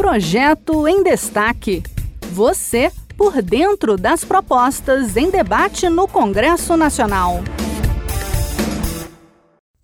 Projeto em Destaque. Você por dentro das propostas em debate no Congresso Nacional.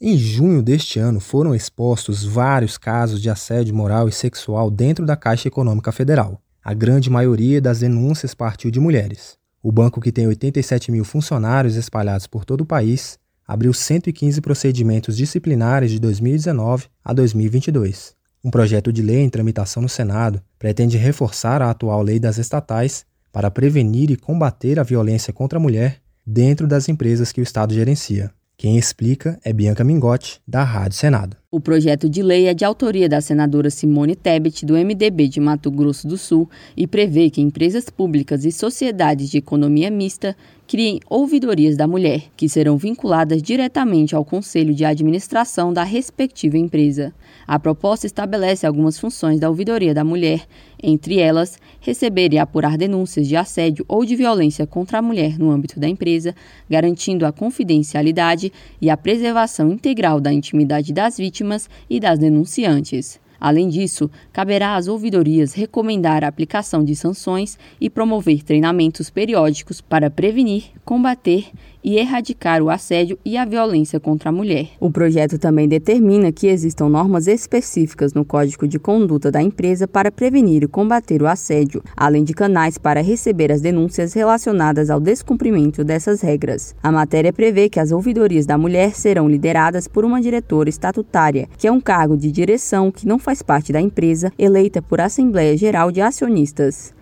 Em junho deste ano foram expostos vários casos de assédio moral e sexual dentro da Caixa Econômica Federal. A grande maioria das denúncias partiu de mulheres. O banco, que tem 87 mil funcionários espalhados por todo o país, abriu 115 procedimentos disciplinares de 2019 a 2022. Um projeto de lei em tramitação no Senado pretende reforçar a atual lei das estatais para prevenir e combater a violência contra a mulher dentro das empresas que o Estado gerencia. Quem explica é Bianca Mingotti, da Rádio Senado. O projeto de lei é de autoria da senadora Simone Tebet, do MDB de Mato Grosso do Sul, e prevê que empresas públicas e sociedades de economia mista criem ouvidorias da mulher, que serão vinculadas diretamente ao conselho de administração da respectiva empresa. A proposta estabelece algumas funções da ouvidoria da mulher, entre elas, receber e apurar denúncias de assédio ou de violência contra a mulher no âmbito da empresa, garantindo a confidencialidade e a preservação integral da intimidade das vítimas e das denunciantes. Além disso, caberá às ouvidorias recomendar a aplicação de sanções e promover treinamentos periódicos para prevenir, combater e erradicar o assédio e a violência contra a mulher. O projeto também determina que existam normas específicas no Código de Conduta da empresa para prevenir e combater o assédio, além de canais para receber as denúncias relacionadas ao descumprimento dessas regras. A matéria prevê que as ouvidorias da mulher serão lideradas por uma diretora estatutária, que é um cargo de direção que não faz parte da empresa, eleita por Assembleia Geral de Acionistas.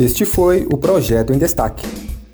Este foi o projeto em destaque.